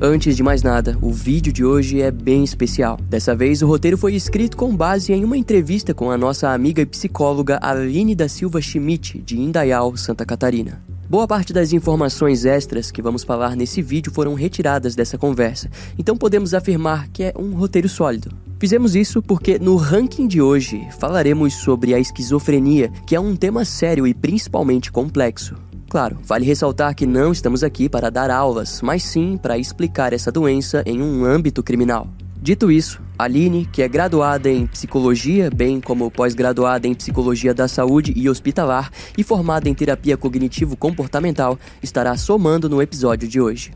Antes de mais nada, o vídeo de hoje é bem especial. Dessa vez, o roteiro foi escrito com base em uma entrevista com a nossa amiga e psicóloga Aline da Silva Schmidt, de Indaial, Santa Catarina. Boa parte das informações extras que vamos falar nesse vídeo foram retiradas dessa conversa, então podemos afirmar que é um roteiro sólido. Fizemos isso porque no ranking de hoje falaremos sobre a esquizofrenia, que é um tema sério e principalmente complexo. Claro, vale ressaltar que não estamos aqui para dar aulas, mas sim para explicar essa doença em um âmbito criminal. Dito isso, Aline, que é graduada em psicologia, bem como pós-graduada em psicologia da saúde e hospitalar e formada em terapia cognitivo-comportamental, estará somando no episódio de hoje.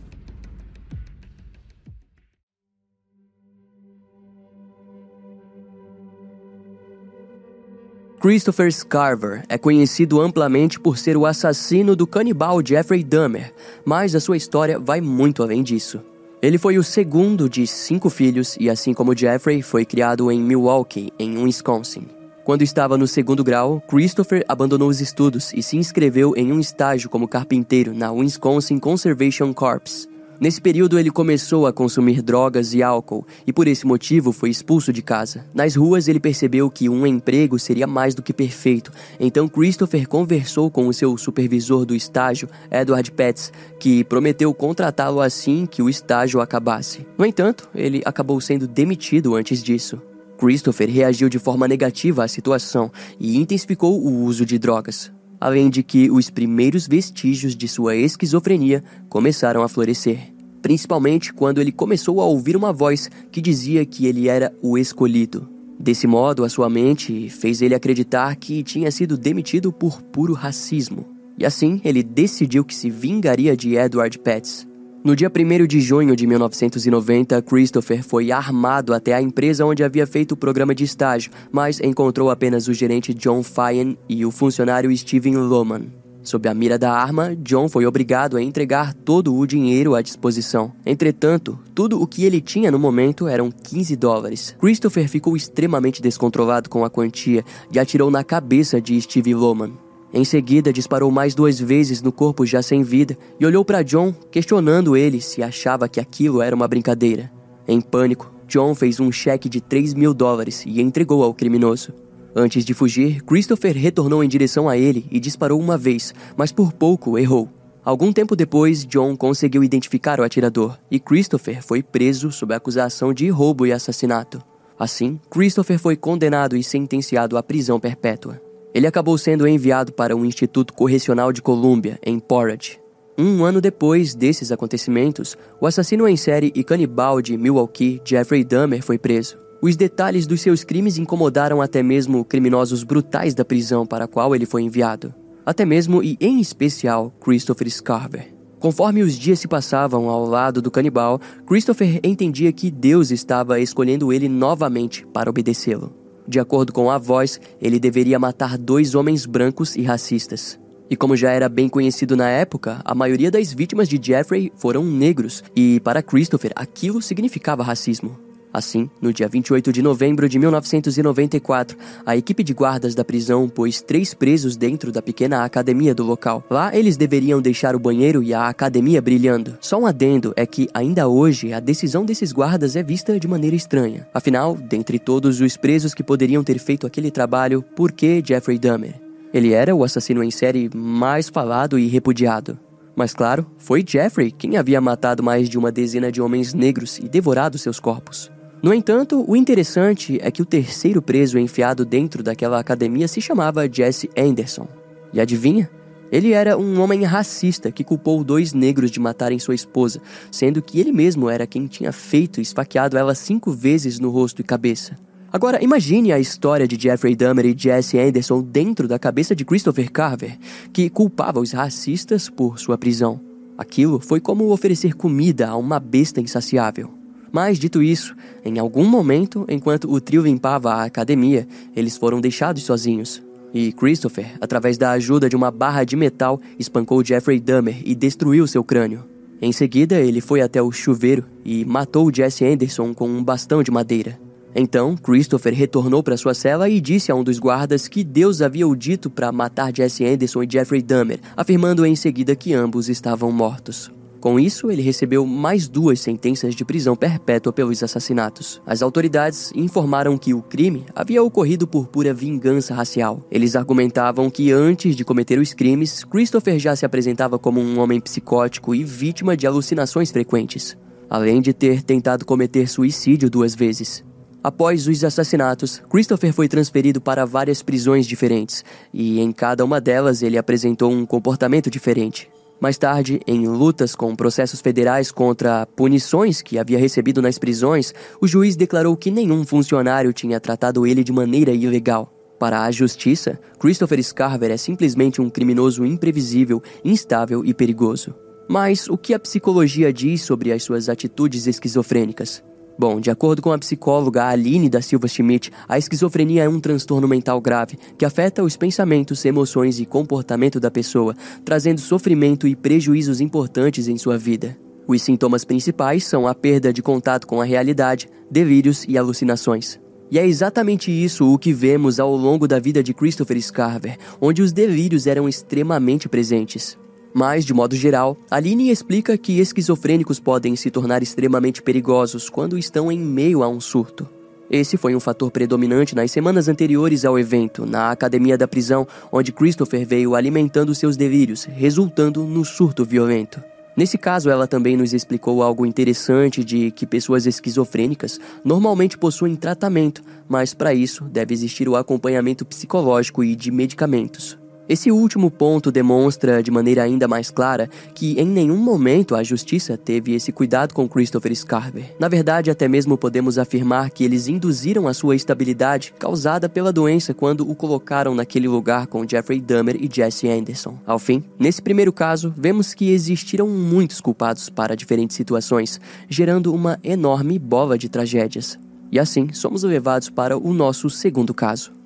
Christopher Scarver é conhecido amplamente por ser o assassino do canibal Jeffrey Dahmer, mas a sua história vai muito além disso. Ele foi o segundo de cinco filhos e, assim como Jeffrey, foi criado em Milwaukee, em Wisconsin. Quando estava no segundo grau, Christopher abandonou os estudos e se inscreveu em um estágio como carpinteiro na Wisconsin Conservation Corps, Nesse período, ele começou a consumir drogas e álcool e, por esse motivo, foi expulso de casa. Nas ruas, ele percebeu que um emprego seria mais do que perfeito, então Christopher conversou com o seu supervisor do estágio, Edward Petz, que prometeu contratá-lo assim que o estágio acabasse. No entanto, ele acabou sendo demitido antes disso. Christopher reagiu de forma negativa à situação e intensificou o uso de drogas além de que os primeiros vestígios de sua esquizofrenia começaram a florescer principalmente quando ele começou a ouvir uma voz que dizia que ele era o escolhido. Desse modo, a sua mente fez ele acreditar que tinha sido demitido por puro racismo. E assim, ele decidiu que se vingaria de Edward Petz. No dia 1 de junho de 1990, Christopher foi armado até a empresa onde havia feito o programa de estágio, mas encontrou apenas o gerente John Fyan e o funcionário Steven Loman. Sob a mira da arma, John foi obrigado a entregar todo o dinheiro à disposição. Entretanto, tudo o que ele tinha no momento eram 15 dólares. Christopher ficou extremamente descontrolado com a quantia e atirou na cabeça de Steve Loman. Em seguida, disparou mais duas vezes no corpo já sem vida e olhou para John, questionando ele se achava que aquilo era uma brincadeira. Em pânico, John fez um cheque de 3 mil dólares e entregou ao criminoso. Antes de fugir, Christopher retornou em direção a ele e disparou uma vez, mas por pouco errou. Algum tempo depois, John conseguiu identificar o atirador e Christopher foi preso sob a acusação de roubo e assassinato. Assim, Christopher foi condenado e sentenciado à prisão perpétua. Ele acabou sendo enviado para o Instituto Correcional de Columbia, em Portage. Um ano depois desses acontecimentos, o assassino em série e canibal de Milwaukee, Jeffrey Dahmer, foi preso. Os detalhes dos seus crimes incomodaram até mesmo criminosos brutais da prisão para a qual ele foi enviado. Até mesmo e em especial Christopher Scarver. Conforme os dias se passavam ao lado do canibal, Christopher entendia que Deus estava escolhendo ele novamente para obedecê-lo. De acordo com a voz, ele deveria matar dois homens brancos e racistas. E como já era bem conhecido na época, a maioria das vítimas de Jeffrey foram negros, e para Christopher aquilo significava racismo. Assim, no dia 28 de novembro de 1994, a equipe de guardas da prisão pôs três presos dentro da pequena academia do local. Lá, eles deveriam deixar o banheiro e a academia brilhando. Só um adendo é que, ainda hoje, a decisão desses guardas é vista de maneira estranha. Afinal, dentre todos os presos que poderiam ter feito aquele trabalho, por que Jeffrey Dahmer? Ele era o assassino em série mais falado e repudiado. Mas claro, foi Jeffrey quem havia matado mais de uma dezena de homens negros e devorado seus corpos. No entanto, o interessante é que o terceiro preso enfiado dentro daquela academia se chamava Jesse Anderson. E adivinha? Ele era um homem racista que culpou dois negros de matarem sua esposa, sendo que ele mesmo era quem tinha feito e esfaqueado ela cinco vezes no rosto e cabeça. Agora, imagine a história de Jeffrey Dahmer e Jesse Anderson dentro da cabeça de Christopher Carver, que culpava os racistas por sua prisão. Aquilo foi como oferecer comida a uma besta insaciável. Mas, dito isso, em algum momento, enquanto o trio limpava a academia, eles foram deixados sozinhos. E Christopher, através da ajuda de uma barra de metal, espancou Jeffrey Dahmer e destruiu seu crânio. Em seguida, ele foi até o chuveiro e matou Jesse Anderson com um bastão de madeira. Então, Christopher retornou para sua cela e disse a um dos guardas que Deus havia o dito para matar Jesse Anderson e Jeffrey Dahmer, afirmando em seguida que ambos estavam mortos. Com isso, ele recebeu mais duas sentenças de prisão perpétua pelos assassinatos. As autoridades informaram que o crime havia ocorrido por pura vingança racial. Eles argumentavam que antes de cometer os crimes, Christopher já se apresentava como um homem psicótico e vítima de alucinações frequentes, além de ter tentado cometer suicídio duas vezes. Após os assassinatos, Christopher foi transferido para várias prisões diferentes, e em cada uma delas ele apresentou um comportamento diferente. Mais tarde, em lutas com processos federais contra punições que havia recebido nas prisões, o juiz declarou que nenhum funcionário tinha tratado ele de maneira ilegal. Para a justiça, Christopher Scarver é simplesmente um criminoso imprevisível, instável e perigoso. Mas o que a psicologia diz sobre as suas atitudes esquizofrênicas? Bom, de acordo com a psicóloga Aline da Silva Schmidt, a esquizofrenia é um transtorno mental grave que afeta os pensamentos, emoções e comportamento da pessoa, trazendo sofrimento e prejuízos importantes em sua vida. Os sintomas principais são a perda de contato com a realidade, delírios e alucinações. E é exatamente isso o que vemos ao longo da vida de Christopher Scarver, onde os delírios eram extremamente presentes. Mas, de modo geral, Aline explica que esquizofrênicos podem se tornar extremamente perigosos quando estão em meio a um surto. Esse foi um fator predominante nas semanas anteriores ao evento, na academia da prisão, onde Christopher veio alimentando seus delírios, resultando no surto violento. Nesse caso, ela também nos explicou algo interessante de que pessoas esquizofrênicas normalmente possuem tratamento, mas para isso deve existir o acompanhamento psicológico e de medicamentos. Esse último ponto demonstra de maneira ainda mais clara que em nenhum momento a justiça teve esse cuidado com Christopher Scarver. Na verdade, até mesmo podemos afirmar que eles induziram a sua estabilidade causada pela doença quando o colocaram naquele lugar com Jeffrey Dahmer e Jesse Anderson. Ao fim, nesse primeiro caso, vemos que existiram muitos culpados para diferentes situações, gerando uma enorme bola de tragédias. E assim, somos levados para o nosso segundo caso.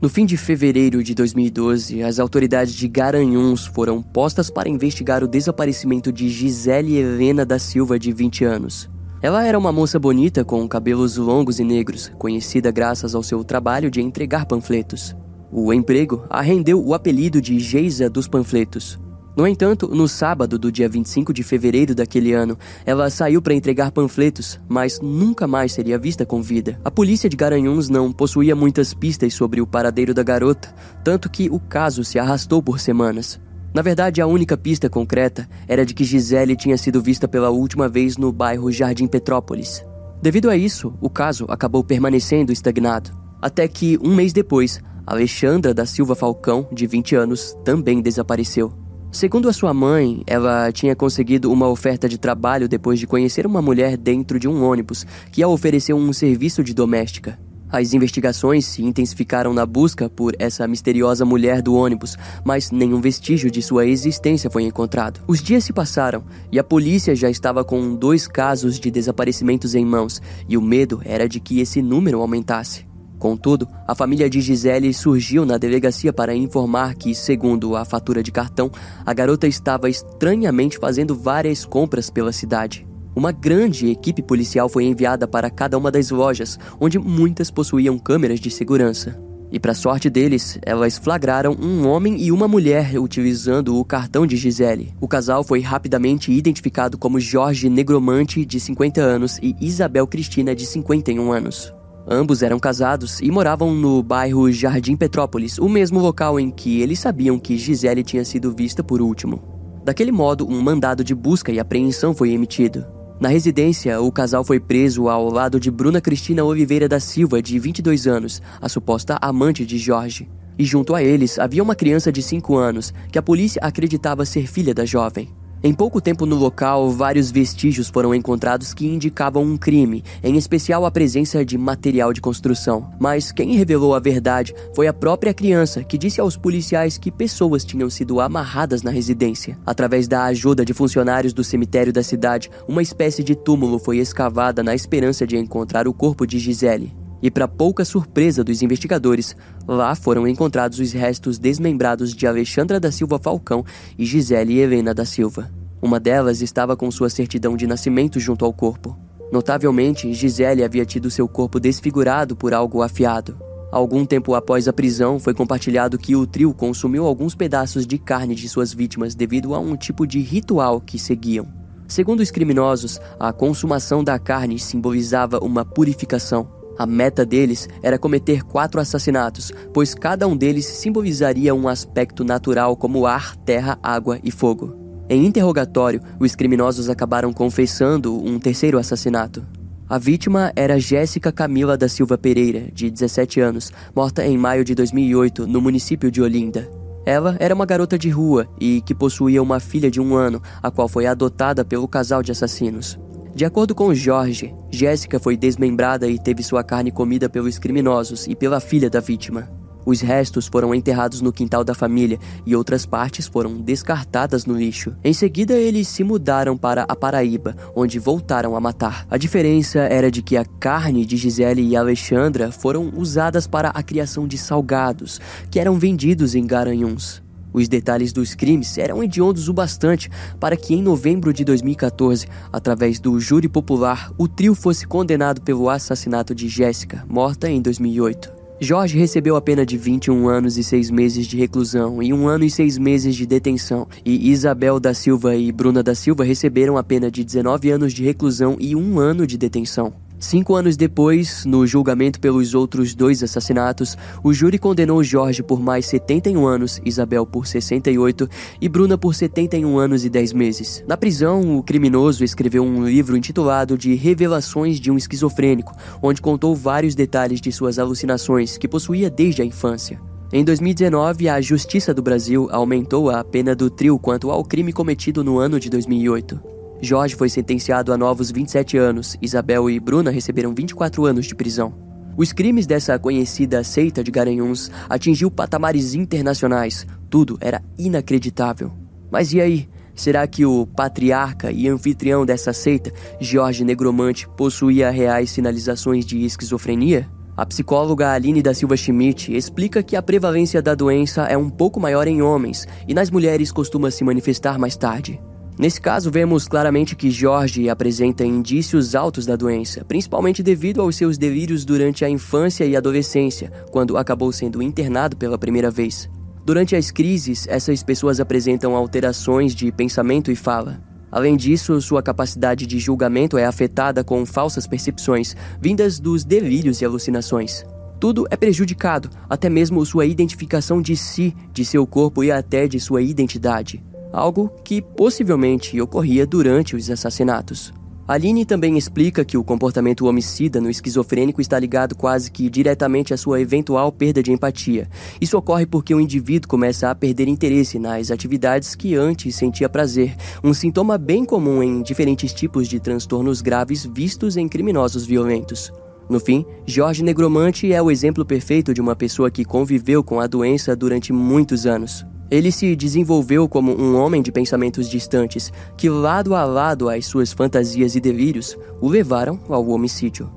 No fim de fevereiro de 2012, as autoridades de Garanhuns foram postas para investigar o desaparecimento de Gisele Helena da Silva, de 20 anos. Ela era uma moça bonita com cabelos longos e negros, conhecida graças ao seu trabalho de entregar panfletos. O emprego a rendeu o apelido de Geisa dos Panfletos. No entanto, no sábado do dia 25 de fevereiro daquele ano, ela saiu para entregar panfletos, mas nunca mais seria vista com vida. A polícia de Garanhuns não possuía muitas pistas sobre o paradeiro da garota, tanto que o caso se arrastou por semanas. Na verdade, a única pista concreta era de que Gisele tinha sido vista pela última vez no bairro Jardim Petrópolis. Devido a isso, o caso acabou permanecendo estagnado. Até que, um mês depois, Alexandra da Silva Falcão, de 20 anos, também desapareceu. Segundo a sua mãe, ela tinha conseguido uma oferta de trabalho depois de conhecer uma mulher dentro de um ônibus que a ofereceu um serviço de doméstica. As investigações se intensificaram na busca por essa misteriosa mulher do ônibus, mas nenhum vestígio de sua existência foi encontrado. Os dias se passaram e a polícia já estava com dois casos de desaparecimentos em mãos, e o medo era de que esse número aumentasse. Contudo, a família de Gisele surgiu na delegacia para informar que, segundo a fatura de cartão, a garota estava estranhamente fazendo várias compras pela cidade. Uma grande equipe policial foi enviada para cada uma das lojas, onde muitas possuíam câmeras de segurança. E para sorte deles, elas flagraram um homem e uma mulher utilizando o cartão de Gisele. O casal foi rapidamente identificado como Jorge Negromante, de 50 anos, e Isabel Cristina, de 51 anos. Ambos eram casados e moravam no bairro Jardim Petrópolis, o mesmo local em que eles sabiam que Gisele tinha sido vista por último. Daquele modo, um mandado de busca e apreensão foi emitido. Na residência, o casal foi preso ao lado de Bruna Cristina Oliveira da Silva, de 22 anos, a suposta amante de Jorge. E junto a eles havia uma criança de 5 anos, que a polícia acreditava ser filha da jovem. Em pouco tempo no local, vários vestígios foram encontrados que indicavam um crime, em especial a presença de material de construção. Mas quem revelou a verdade foi a própria criança, que disse aos policiais que pessoas tinham sido amarradas na residência. Através da ajuda de funcionários do cemitério da cidade, uma espécie de túmulo foi escavada na esperança de encontrar o corpo de Gisele. E, para pouca surpresa dos investigadores, lá foram encontrados os restos desmembrados de Alexandra da Silva Falcão e Gisele Helena da Silva. Uma delas estava com sua certidão de nascimento junto ao corpo. Notavelmente, Gisele havia tido seu corpo desfigurado por algo afiado. Algum tempo após a prisão, foi compartilhado que o trio consumiu alguns pedaços de carne de suas vítimas devido a um tipo de ritual que seguiam. Segundo os criminosos, a consumação da carne simbolizava uma purificação. A meta deles era cometer quatro assassinatos, pois cada um deles simbolizaria um aspecto natural como ar, terra, água e fogo. Em interrogatório, os criminosos acabaram confessando um terceiro assassinato. A vítima era Jéssica Camila da Silva Pereira, de 17 anos, morta em maio de 2008 no município de Olinda. Ela era uma garota de rua e que possuía uma filha de um ano, a qual foi adotada pelo casal de assassinos. De acordo com Jorge, Jéssica foi desmembrada e teve sua carne comida pelos criminosos e pela filha da vítima. Os restos foram enterrados no quintal da família e outras partes foram descartadas no lixo. Em seguida, eles se mudaram para a Paraíba, onde voltaram a matar. A diferença era de que a carne de Gisele e Alexandra foram usadas para a criação de salgados, que eram vendidos em Garanhuns. Os detalhes dos crimes eram hediondos o bastante para que, em novembro de 2014, através do júri popular, o trio fosse condenado pelo assassinato de Jéssica, morta em 2008. Jorge recebeu a pena de 21 anos e 6 meses de reclusão e um ano e 6 meses de detenção, e Isabel da Silva e Bruna da Silva receberam a pena de 19 anos de reclusão e um ano de detenção. Cinco anos depois, no julgamento pelos outros dois assassinatos, o júri condenou Jorge por mais 71 anos, Isabel por 68 e Bruna por 71 anos e 10 meses. Na prisão, o criminoso escreveu um livro intitulado de Revelações de um Esquizofrênico, onde contou vários detalhes de suas alucinações que possuía desde a infância. Em 2019, a Justiça do Brasil aumentou a pena do trio quanto ao crime cometido no ano de 2008. Jorge foi sentenciado a novos 27 anos, Isabel e Bruna receberam 24 anos de prisão. Os crimes dessa conhecida seita de Garanhuns atingiu patamares internacionais. Tudo era inacreditável. Mas e aí? Será que o patriarca e anfitrião dessa seita, Jorge Negromante, possuía reais sinalizações de esquizofrenia? A psicóloga Aline da Silva Schmidt explica que a prevalência da doença é um pouco maior em homens e nas mulheres costuma se manifestar mais tarde. Nesse caso, vemos claramente que Jorge apresenta indícios altos da doença, principalmente devido aos seus delírios durante a infância e adolescência, quando acabou sendo internado pela primeira vez. Durante as crises, essas pessoas apresentam alterações de pensamento e fala. Além disso, sua capacidade de julgamento é afetada com falsas percepções, vindas dos delírios e alucinações. Tudo é prejudicado, até mesmo sua identificação de si, de seu corpo e até de sua identidade algo que possivelmente ocorria durante os assassinatos. Aline também explica que o comportamento homicida no esquizofrênico está ligado quase que diretamente à sua eventual perda de empatia. Isso ocorre porque o indivíduo começa a perder interesse nas atividades que antes sentia prazer, um sintoma bem comum em diferentes tipos de transtornos graves vistos em criminosos violentos. No fim, Jorge Negromante é o exemplo perfeito de uma pessoa que conviveu com a doença durante muitos anos. Ele se desenvolveu como um homem de pensamentos distantes, que, lado a lado às suas fantasias e delírios, o levaram ao homicídio.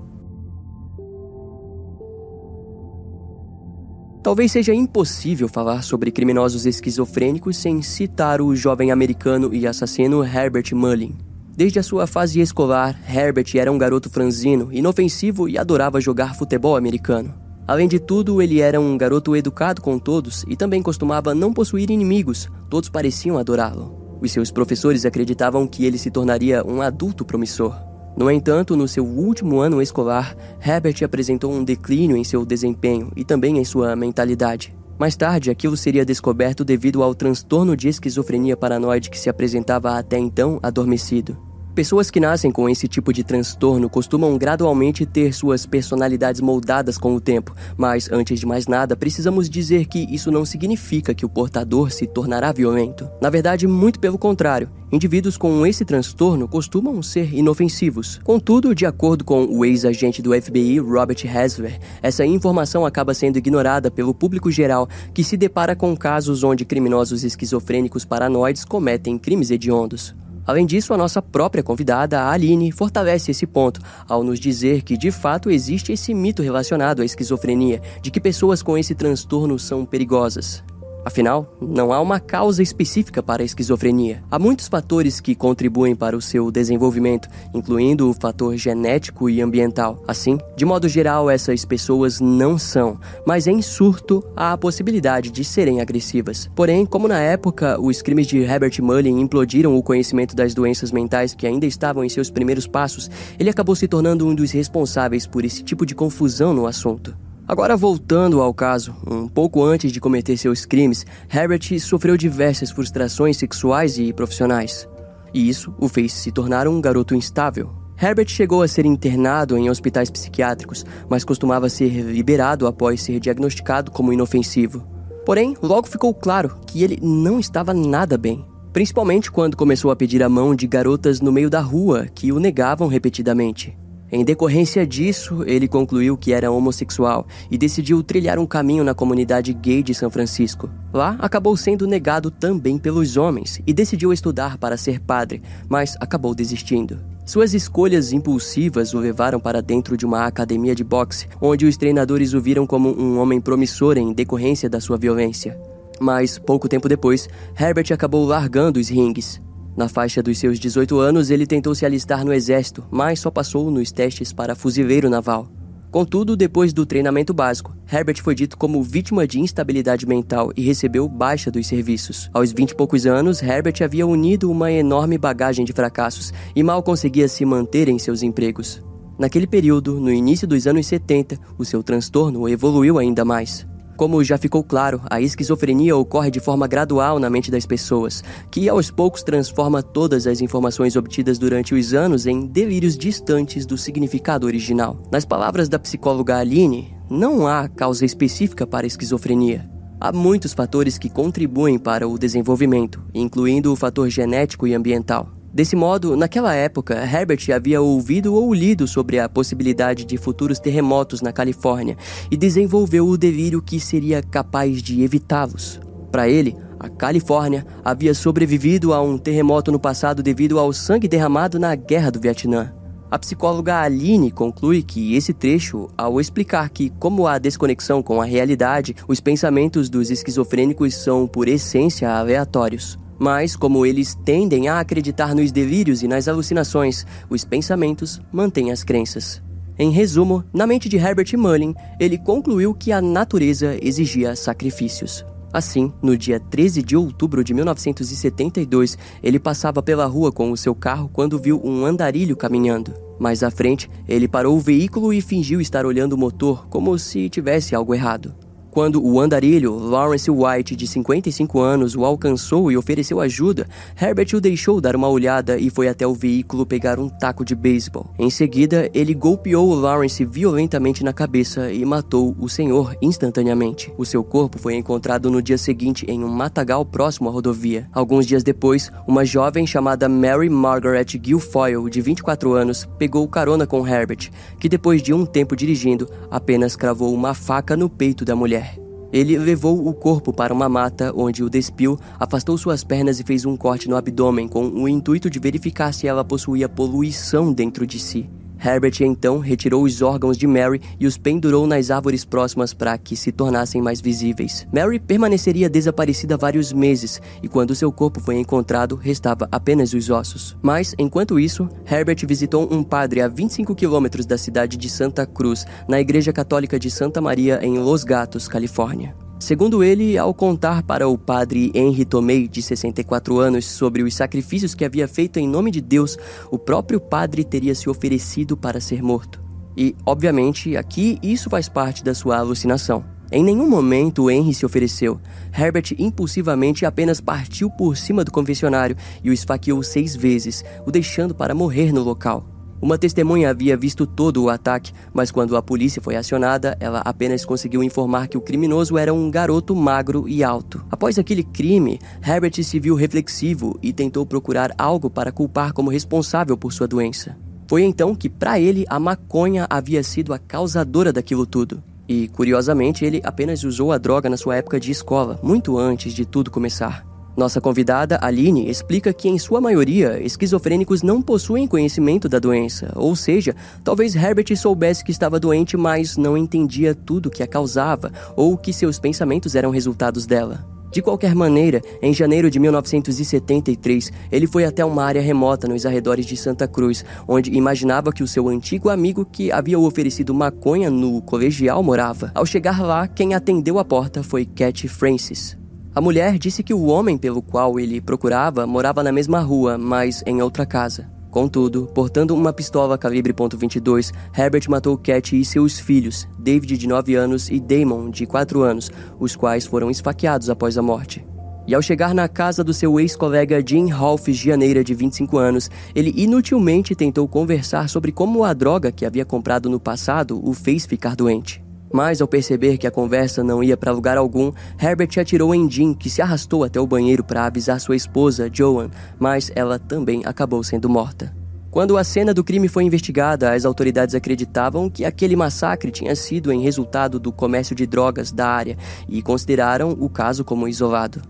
Talvez seja impossível falar sobre criminosos esquizofrênicos sem citar o jovem americano e assassino Herbert Mullin. Desde a sua fase escolar, Herbert era um garoto franzino, inofensivo e adorava jogar futebol americano. Além de tudo, ele era um garoto educado com todos e também costumava não possuir inimigos, todos pareciam adorá-lo. Os seus professores acreditavam que ele se tornaria um adulto promissor. No entanto, no seu último ano escolar, Herbert apresentou um declínio em seu desempenho e também em sua mentalidade. Mais tarde, aquilo seria descoberto devido ao transtorno de esquizofrenia paranoide que se apresentava até então adormecido. Pessoas que nascem com esse tipo de transtorno costumam gradualmente ter suas personalidades moldadas com o tempo, mas antes de mais nada, precisamos dizer que isso não significa que o portador se tornará violento. Na verdade, muito pelo contrário. Indivíduos com esse transtorno costumam ser inofensivos. Contudo, de acordo com o ex-agente do FBI, Robert Hasler, essa informação acaba sendo ignorada pelo público geral que se depara com casos onde criminosos esquizofrênicos paranoides cometem crimes hediondos. Além disso, a nossa própria convidada, a Aline, fortalece esse ponto ao nos dizer que de fato existe esse mito relacionado à esquizofrenia, de que pessoas com esse transtorno são perigosas. Afinal, não há uma causa específica para a esquizofrenia. Há muitos fatores que contribuem para o seu desenvolvimento, incluindo o fator genético e ambiental. Assim, de modo geral, essas pessoas não são, mas em surto há a possibilidade de serem agressivas. Porém, como na época os crimes de Herbert Mullin implodiram o conhecimento das doenças mentais que ainda estavam em seus primeiros passos, ele acabou se tornando um dos responsáveis por esse tipo de confusão no assunto. Agora, voltando ao caso, um pouco antes de cometer seus crimes, Herbert sofreu diversas frustrações sexuais e profissionais. E isso o fez se tornar um garoto instável. Herbert chegou a ser internado em hospitais psiquiátricos, mas costumava ser liberado após ser diagnosticado como inofensivo. Porém, logo ficou claro que ele não estava nada bem, principalmente quando começou a pedir a mão de garotas no meio da rua que o negavam repetidamente. Em decorrência disso, ele concluiu que era homossexual e decidiu trilhar um caminho na comunidade gay de São Francisco. Lá, acabou sendo negado também pelos homens e decidiu estudar para ser padre, mas acabou desistindo. Suas escolhas impulsivas o levaram para dentro de uma academia de boxe, onde os treinadores o viram como um homem promissor em decorrência da sua violência. Mas, pouco tempo depois, Herbert acabou largando os ringues. Na faixa dos seus 18 anos, ele tentou se alistar no exército, mas só passou nos testes para fuzileiro naval. Contudo, depois do treinamento básico, Herbert foi dito como vítima de instabilidade mental e recebeu baixa dos serviços. Aos 20 e poucos anos, Herbert havia unido uma enorme bagagem de fracassos e mal conseguia se manter em seus empregos. Naquele período, no início dos anos 70, o seu transtorno evoluiu ainda mais. Como já ficou claro, a esquizofrenia ocorre de forma gradual na mente das pessoas, que aos poucos transforma todas as informações obtidas durante os anos em delírios distantes do significado original. Nas palavras da psicóloga Aline, não há causa específica para a esquizofrenia. Há muitos fatores que contribuem para o desenvolvimento, incluindo o fator genético e ambiental. Desse modo, naquela época, Herbert havia ouvido ou lido sobre a possibilidade de futuros terremotos na Califórnia e desenvolveu o delírio que seria capaz de evitá-los. Para ele, a Califórnia havia sobrevivido a um terremoto no passado devido ao sangue derramado na Guerra do Vietnã. A psicóloga Aline conclui que esse trecho, ao explicar que, como há desconexão com a realidade, os pensamentos dos esquizofrênicos são, por essência, aleatórios. Mas, como eles tendem a acreditar nos delírios e nas alucinações, os pensamentos mantêm as crenças. Em resumo, na mente de Herbert Mullin, ele concluiu que a natureza exigia sacrifícios. Assim, no dia 13 de outubro de 1972, ele passava pela rua com o seu carro quando viu um andarilho caminhando. Mais à frente, ele parou o veículo e fingiu estar olhando o motor como se tivesse algo errado. Quando o andarilho, Lawrence White, de 55 anos, o alcançou e ofereceu ajuda, Herbert o deixou dar uma olhada e foi até o veículo pegar um taco de beisebol. Em seguida, ele golpeou Lawrence violentamente na cabeça e matou o senhor instantaneamente. O seu corpo foi encontrado no dia seguinte em um matagal próximo à rodovia. Alguns dias depois, uma jovem chamada Mary Margaret Guilfoyle, de 24 anos, pegou carona com Herbert, que depois de um tempo dirigindo, apenas cravou uma faca no peito da mulher. Ele levou o corpo para uma mata, onde o despiu, afastou suas pernas e fez um corte no abdômen com o intuito de verificar se ela possuía poluição dentro de si. Herbert então retirou os órgãos de Mary e os pendurou nas árvores próximas para que se tornassem mais visíveis. Mary permaneceria desaparecida vários meses e quando seu corpo foi encontrado, restava apenas os ossos. Mas, enquanto isso, Herbert visitou um padre a 25 quilômetros da cidade de Santa Cruz, na Igreja Católica de Santa Maria, em Los Gatos, Califórnia. Segundo ele, ao contar para o padre Henry Tomei, de 64 anos, sobre os sacrifícios que havia feito em nome de Deus, o próprio padre teria se oferecido para ser morto. E, obviamente, aqui isso faz parte da sua alucinação. Em nenhum momento Henry se ofereceu. Herbert impulsivamente apenas partiu por cima do confessionário e o esfaqueou seis vezes, o deixando para morrer no local. Uma testemunha havia visto todo o ataque, mas quando a polícia foi acionada, ela apenas conseguiu informar que o criminoso era um garoto magro e alto. Após aquele crime, Herbert se viu reflexivo e tentou procurar algo para culpar como responsável por sua doença. Foi então que, para ele, a maconha havia sido a causadora daquilo tudo. E, curiosamente, ele apenas usou a droga na sua época de escola, muito antes de tudo começar. Nossa convidada, Aline, explica que, em sua maioria, esquizofrênicos não possuem conhecimento da doença, ou seja, talvez Herbert soubesse que estava doente, mas não entendia tudo que a causava ou que seus pensamentos eram resultados dela. De qualquer maneira, em janeiro de 1973, ele foi até uma área remota nos arredores de Santa Cruz, onde imaginava que o seu antigo amigo que havia oferecido maconha no colegial morava. Ao chegar lá, quem atendeu a porta foi Cat Francis. A mulher disse que o homem pelo qual ele procurava morava na mesma rua, mas em outra casa. Contudo, portando uma pistola calibre .22, Herbert matou Cat e seus filhos, David de 9 anos e Damon de 4 anos, os quais foram esfaqueados após a morte. E ao chegar na casa do seu ex-colega Jim Rolfe Gianeira, de 25 anos, ele inutilmente tentou conversar sobre como a droga que havia comprado no passado o fez ficar doente. Mas ao perceber que a conversa não ia para lugar algum, Herbert atirou em Jean, que se arrastou até o banheiro para avisar sua esposa, Joan, mas ela também acabou sendo morta. Quando a cena do crime foi investigada, as autoridades acreditavam que aquele massacre tinha sido em resultado do comércio de drogas da área e consideraram o caso como isolado.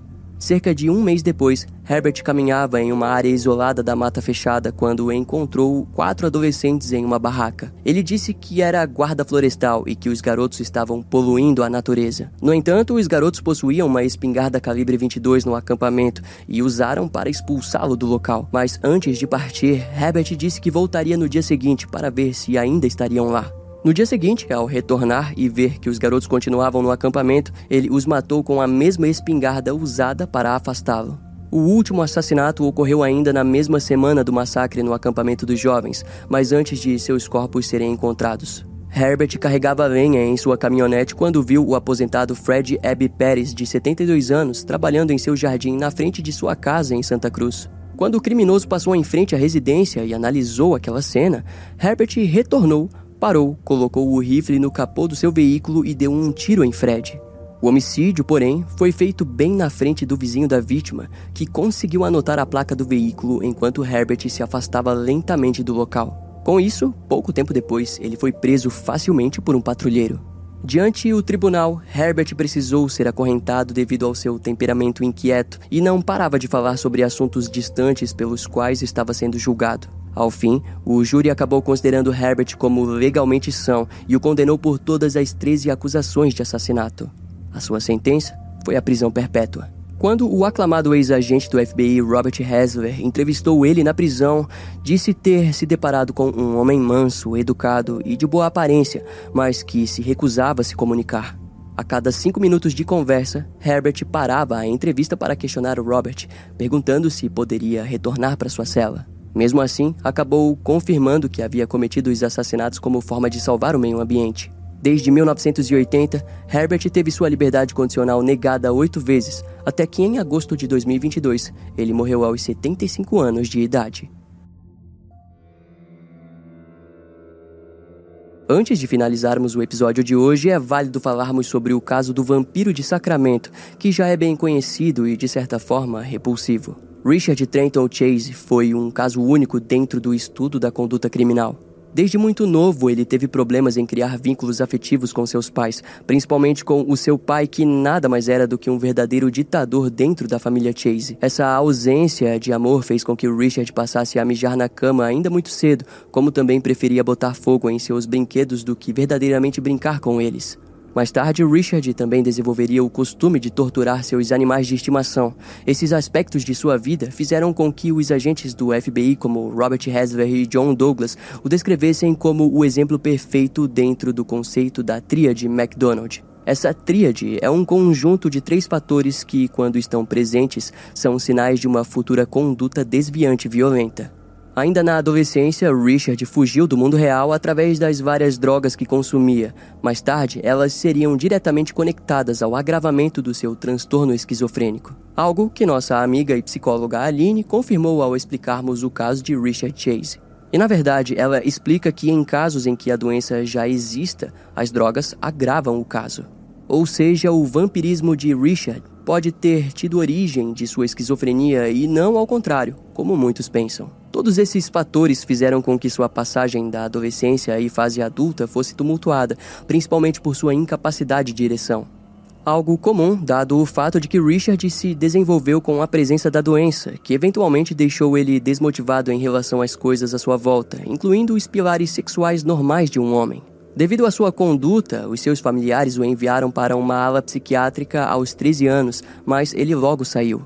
Cerca de um mês depois, Herbert caminhava em uma área isolada da mata fechada quando encontrou quatro adolescentes em uma barraca. Ele disse que era guarda florestal e que os garotos estavam poluindo a natureza. No entanto, os garotos possuíam uma espingarda calibre 22 no acampamento e usaram para expulsá-lo do local. Mas antes de partir, Herbert disse que voltaria no dia seguinte para ver se ainda estariam lá. No dia seguinte, ao retornar e ver que os garotos continuavam no acampamento, ele os matou com a mesma espingarda usada para afastá-lo. O último assassinato ocorreu ainda na mesma semana do massacre no acampamento dos jovens, mas antes de seus corpos serem encontrados. Herbert carregava lenha em sua caminhonete quando viu o aposentado Fred Abby Pérez, de 72 anos, trabalhando em seu jardim na frente de sua casa em Santa Cruz. Quando o criminoso passou em frente à residência e analisou aquela cena, Herbert retornou parou, colocou o rifle no capô do seu veículo e deu um tiro em Fred. O homicídio, porém, foi feito bem na frente do vizinho da vítima, que conseguiu anotar a placa do veículo enquanto Herbert se afastava lentamente do local. Com isso, pouco tempo depois, ele foi preso facilmente por um patrulheiro. Diante o tribunal, Herbert precisou ser acorrentado devido ao seu temperamento inquieto e não parava de falar sobre assuntos distantes pelos quais estava sendo julgado. Ao fim, o júri acabou considerando Herbert como legalmente são e o condenou por todas as 13 acusações de assassinato. A sua sentença foi a prisão perpétua. Quando o aclamado ex-agente do FBI Robert Hasler entrevistou ele na prisão, disse ter se deparado com um homem manso, educado e de boa aparência, mas que se recusava a se comunicar. A cada cinco minutos de conversa, Herbert parava a entrevista para questionar o Robert, perguntando se poderia retornar para sua cela. Mesmo assim, acabou confirmando que havia cometido os assassinatos como forma de salvar o meio ambiente. Desde 1980, Herbert teve sua liberdade condicional negada oito vezes, até que em agosto de 2022 ele morreu aos 75 anos de idade. Antes de finalizarmos o episódio de hoje, é válido falarmos sobre o caso do vampiro de Sacramento, que já é bem conhecido e, de certa forma, repulsivo. Richard Trenton Chase foi um caso único dentro do estudo da conduta criminal. Desde muito novo, ele teve problemas em criar vínculos afetivos com seus pais, principalmente com o seu pai, que nada mais era do que um verdadeiro ditador dentro da família Chase. Essa ausência de amor fez com que Richard passasse a mijar na cama ainda muito cedo, como também preferia botar fogo em seus brinquedos do que verdadeiramente brincar com eles. Mais tarde, Richard também desenvolveria o costume de torturar seus animais de estimação. Esses aspectos de sua vida fizeram com que os agentes do FBI, como Robert Hasler e John Douglas, o descrevessem como o exemplo perfeito dentro do conceito da tríade McDonald. Essa tríade é um conjunto de três fatores que, quando estão presentes, são sinais de uma futura conduta desviante violenta. Ainda na adolescência, Richard fugiu do mundo real através das várias drogas que consumia. Mais tarde, elas seriam diretamente conectadas ao agravamento do seu transtorno esquizofrênico. Algo que nossa amiga e psicóloga Aline confirmou ao explicarmos o caso de Richard Chase. E na verdade, ela explica que em casos em que a doença já exista, as drogas agravam o caso. Ou seja, o vampirismo de Richard pode ter tido origem de sua esquizofrenia e não ao contrário, como muitos pensam. Todos esses fatores fizeram com que sua passagem da adolescência e fase adulta fosse tumultuada, principalmente por sua incapacidade de direção. Algo comum, dado o fato de que Richard se desenvolveu com a presença da doença, que eventualmente deixou ele desmotivado em relação às coisas à sua volta, incluindo os pilares sexuais normais de um homem. Devido à sua conduta, os seus familiares o enviaram para uma ala psiquiátrica aos 13 anos, mas ele logo saiu.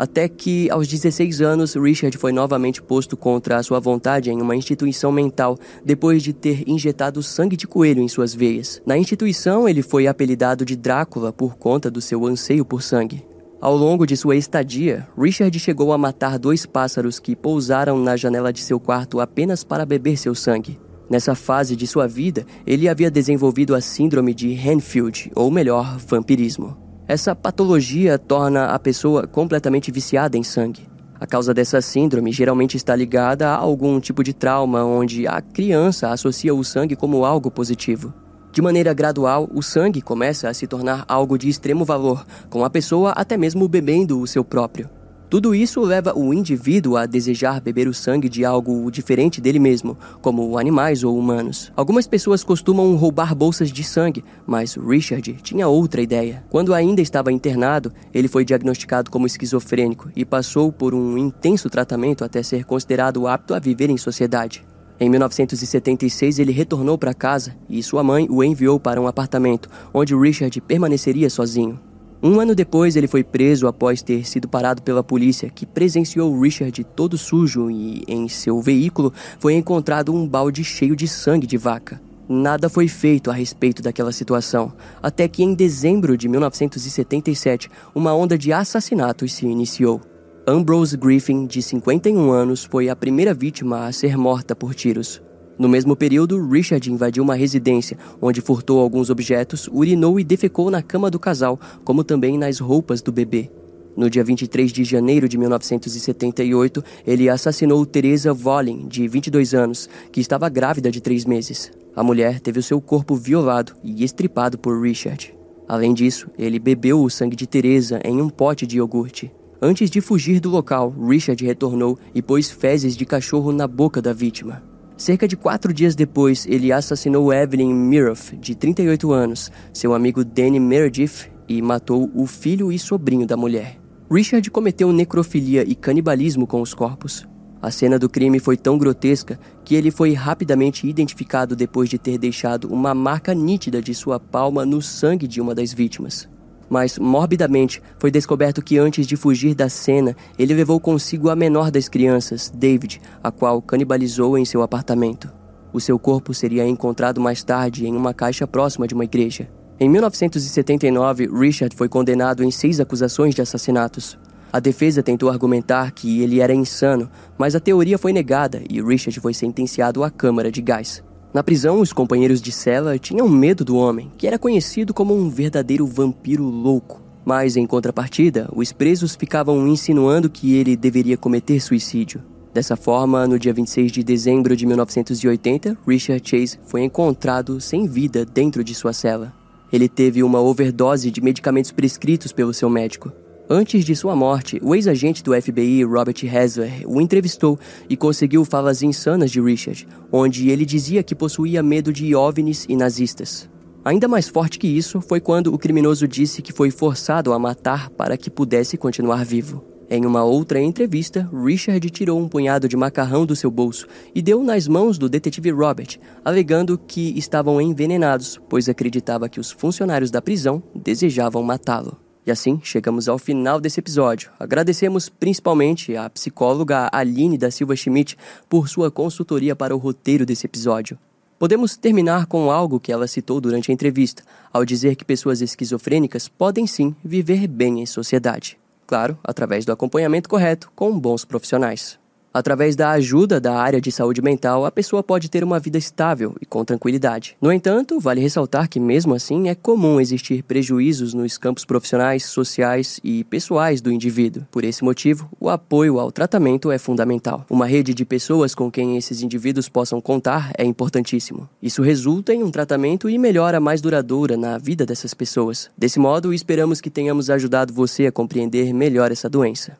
Até que, aos 16 anos, Richard foi novamente posto contra a sua vontade em uma instituição mental, depois de ter injetado sangue de coelho em suas veias. Na instituição, ele foi apelidado de Drácula por conta do seu anseio por sangue. Ao longo de sua estadia, Richard chegou a matar dois pássaros que pousaram na janela de seu quarto apenas para beber seu sangue. Nessa fase de sua vida, ele havia desenvolvido a síndrome de Hanfield, ou melhor, vampirismo. Essa patologia torna a pessoa completamente viciada em sangue. A causa dessa síndrome geralmente está ligada a algum tipo de trauma onde a criança associa o sangue como algo positivo. De maneira gradual, o sangue começa a se tornar algo de extremo valor, com a pessoa até mesmo bebendo o seu próprio. Tudo isso leva o indivíduo a desejar beber o sangue de algo diferente dele mesmo, como animais ou humanos. Algumas pessoas costumam roubar bolsas de sangue, mas Richard tinha outra ideia. Quando ainda estava internado, ele foi diagnosticado como esquizofrênico e passou por um intenso tratamento até ser considerado apto a viver em sociedade. Em 1976, ele retornou para casa e sua mãe o enviou para um apartamento, onde Richard permaneceria sozinho. Um ano depois, ele foi preso após ter sido parado pela polícia, que presenciou Richard todo sujo e, em seu veículo, foi encontrado um balde cheio de sangue de vaca. Nada foi feito a respeito daquela situação, até que em dezembro de 1977, uma onda de assassinatos se iniciou. Ambrose Griffin, de 51 anos, foi a primeira vítima a ser morta por tiros. No mesmo período, Richard invadiu uma residência, onde furtou alguns objetos, urinou e defecou na cama do casal, como também nas roupas do bebê. No dia 23 de janeiro de 1978, ele assassinou Teresa Volin, de 22 anos, que estava grávida de três meses. A mulher teve o seu corpo violado e estripado por Richard. Além disso, ele bebeu o sangue de Teresa em um pote de iogurte. Antes de fugir do local, Richard retornou e pôs fezes de cachorro na boca da vítima. Cerca de quatro dias depois, ele assassinou Evelyn Miroff, de 38 anos, seu amigo Danny Meredith, e matou o filho e sobrinho da mulher. Richard cometeu necrofilia e canibalismo com os corpos. A cena do crime foi tão grotesca que ele foi rapidamente identificado depois de ter deixado uma marca nítida de sua palma no sangue de uma das vítimas mas morbidamente foi descoberto que antes de fugir da cena, ele levou consigo a menor das crianças, David, a qual canibalizou em seu apartamento. O seu corpo seria encontrado mais tarde em uma caixa próxima de uma igreja. Em 1979, Richard foi condenado em seis acusações de assassinatos. A defesa tentou argumentar que ele era insano, mas a teoria foi negada e Richard foi sentenciado à câmara de gás. Na prisão, os companheiros de cela tinham medo do homem, que era conhecido como um verdadeiro vampiro louco. Mas, em contrapartida, os presos ficavam insinuando que ele deveria cometer suicídio. Dessa forma, no dia 26 de dezembro de 1980, Richard Chase foi encontrado sem vida dentro de sua cela. Ele teve uma overdose de medicamentos prescritos pelo seu médico. Antes de sua morte, o ex-agente do FBI, Robert Hasler, o entrevistou e conseguiu falas insanas de Richard, onde ele dizia que possuía medo de OVNIs e nazistas. Ainda mais forte que isso foi quando o criminoso disse que foi forçado a matar para que pudesse continuar vivo. Em uma outra entrevista, Richard tirou um punhado de macarrão do seu bolso e deu nas mãos do detetive Robert, alegando que estavam envenenados, pois acreditava que os funcionários da prisão desejavam matá-lo. E assim chegamos ao final desse episódio. Agradecemos principalmente à psicóloga Aline da Silva Schmidt por sua consultoria para o roteiro desse episódio. Podemos terminar com algo que ela citou durante a entrevista, ao dizer que pessoas esquizofrênicas podem sim viver bem em sociedade. Claro, através do acompanhamento correto com bons profissionais. Através da ajuda da área de saúde mental, a pessoa pode ter uma vida estável e com tranquilidade. No entanto, vale ressaltar que, mesmo assim, é comum existir prejuízos nos campos profissionais, sociais e pessoais do indivíduo. Por esse motivo, o apoio ao tratamento é fundamental. Uma rede de pessoas com quem esses indivíduos possam contar é importantíssimo. Isso resulta em um tratamento e melhora mais duradoura na vida dessas pessoas. Desse modo, esperamos que tenhamos ajudado você a compreender melhor essa doença.